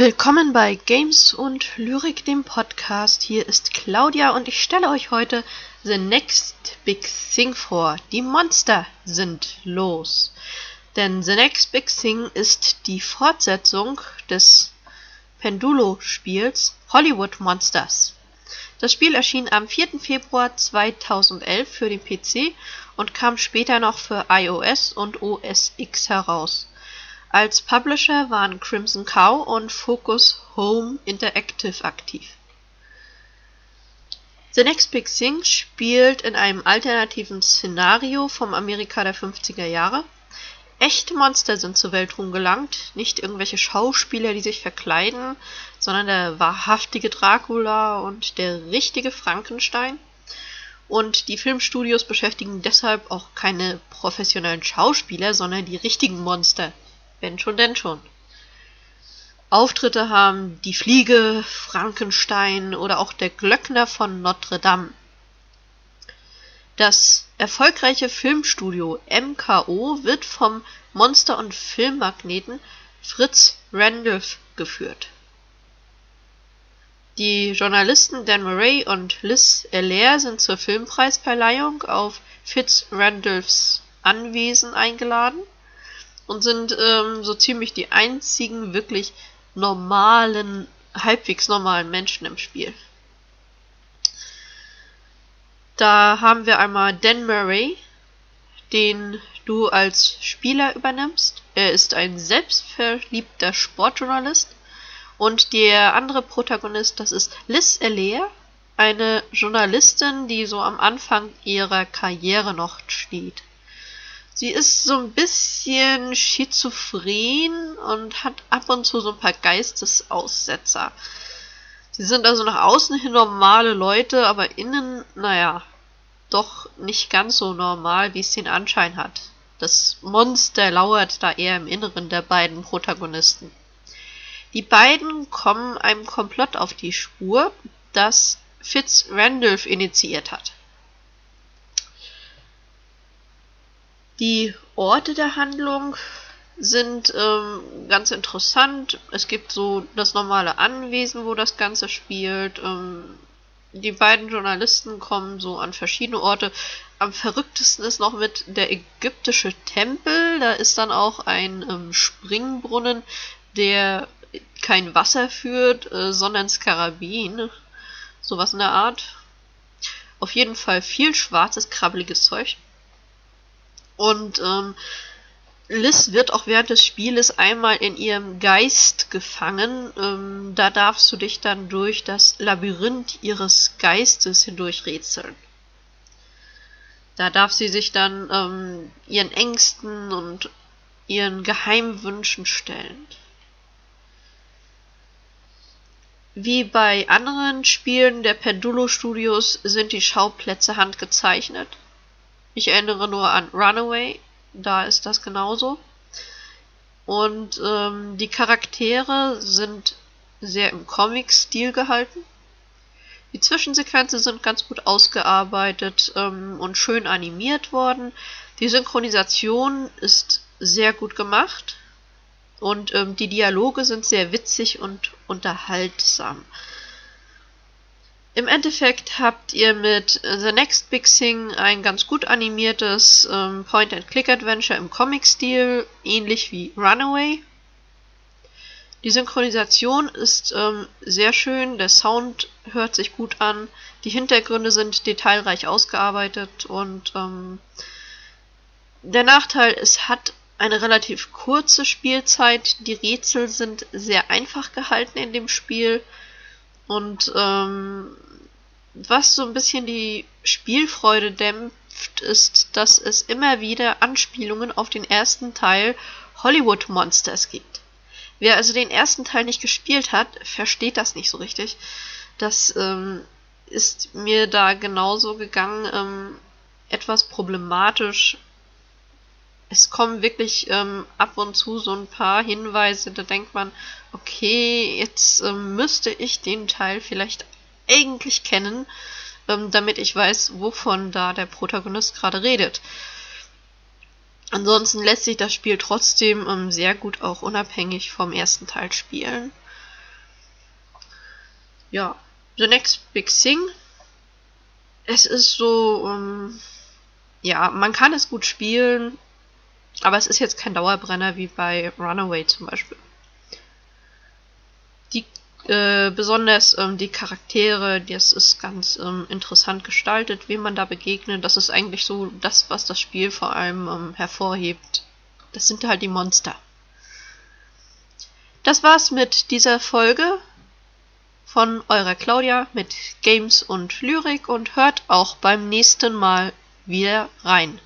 Willkommen bei Games und Lyrik, dem Podcast. Hier ist Claudia und ich stelle euch heute The Next Big Thing vor. Die Monster sind los. Denn The Next Big Thing ist die Fortsetzung des Pendulo-Spiels Hollywood Monsters. Das Spiel erschien am 4. Februar 2011 für den PC und kam später noch für iOS und OS X heraus. Als Publisher waren Crimson Cow und Focus Home Interactive aktiv. The Next Big Thing spielt in einem alternativen Szenario vom Amerika der 50er Jahre. Echte Monster sind zur Welt rumgelangt, nicht irgendwelche Schauspieler, die sich verkleiden, sondern der wahrhaftige Dracula und der richtige Frankenstein. Und die Filmstudios beschäftigen deshalb auch keine professionellen Schauspieler, sondern die richtigen Monster, wenn schon, denn schon. Auftritte haben Die Fliege, Frankenstein oder auch der Glöckner von Notre Dame. Das erfolgreiche Filmstudio MKO wird vom Monster- und Filmmagneten Fritz Randolph geführt. Die Journalisten Dan Murray und Liz Allaire sind zur Filmpreisverleihung auf Fitz Randolphs Anwesen eingeladen und sind ähm, so ziemlich die einzigen wirklich normalen, halbwegs normalen Menschen im Spiel. Da haben wir einmal Dan Murray, den du als Spieler übernimmst. Er ist ein selbstverliebter Sportjournalist. Und der andere Protagonist, das ist Liz Allaire, eine Journalistin, die so am Anfang ihrer Karriere noch steht. Sie ist so ein bisschen schizophren und hat ab und zu so ein paar Geistesaussetzer. Sie sind also nach außen hin normale Leute, aber innen, naja, doch nicht ganz so normal, wie es den Anschein hat. Das Monster lauert da eher im Inneren der beiden Protagonisten. Die beiden kommen einem Komplott auf die Spur, das Fitz Randolph initiiert hat. Die Orte der Handlung sind ähm, ganz interessant. Es gibt so das normale Anwesen, wo das Ganze spielt. Ähm, die beiden Journalisten kommen so an verschiedene Orte. Am verrücktesten ist noch mit der ägyptische Tempel. Da ist dann auch ein ähm, Springbrunnen, der kein Wasser führt, äh, sondern Skarabin. Sowas in der Art. Auf jeden Fall viel schwarzes, krabbeliges Zeug. Und ähm, Liz wird auch während des Spieles einmal in ihrem Geist gefangen. Ähm, da darfst du dich dann durch das Labyrinth ihres Geistes hindurch rätseln. Da darf sie sich dann ähm, ihren Ängsten und ihren Geheimwünschen stellen. Wie bei anderen Spielen der Pendulo Studios sind die Schauplätze handgezeichnet. Ich erinnere nur an Runaway, da ist das genauso. Und ähm, die Charaktere sind sehr im Comic-Stil gehalten. Die Zwischensequenzen sind ganz gut ausgearbeitet ähm, und schön animiert worden. Die Synchronisation ist sehr gut gemacht. Und ähm, die Dialoge sind sehr witzig und unterhaltsam. Im Endeffekt habt ihr mit The Next Big Thing ein ganz gut animiertes ähm, Point-and-Click-Adventure im Comic-Stil, ähnlich wie Runaway. Die Synchronisation ist ähm, sehr schön, der Sound hört sich gut an, die Hintergründe sind detailreich ausgearbeitet und ähm, der Nachteil, es hat eine relativ kurze Spielzeit, die Rätsel sind sehr einfach gehalten in dem Spiel und ähm, was so ein bisschen die Spielfreude dämpft, ist, dass es immer wieder Anspielungen auf den ersten Teil Hollywood Monsters gibt. Wer also den ersten Teil nicht gespielt hat, versteht das nicht so richtig. Das ähm, ist mir da genauso gegangen, ähm, etwas problematisch. Es kommen wirklich ähm, ab und zu so ein paar Hinweise, da denkt man, okay, jetzt ähm, müsste ich den Teil vielleicht eigentlich kennen, ähm, damit ich weiß, wovon da der Protagonist gerade redet. Ansonsten lässt sich das Spiel trotzdem ähm, sehr gut auch unabhängig vom ersten Teil spielen. ja, The Next Big Thing. Es ist so, ähm, ja, man kann es gut spielen, aber es ist jetzt kein Dauerbrenner wie bei Runaway zum Beispiel. Die äh, besonders ähm, die Charaktere, das ist ganz ähm, interessant gestaltet, wem man da begegnet. Das ist eigentlich so das, was das Spiel vor allem ähm, hervorhebt. Das sind halt die Monster. Das war's mit dieser Folge von eurer Claudia mit Games und Lyrik und hört auch beim nächsten Mal wieder rein.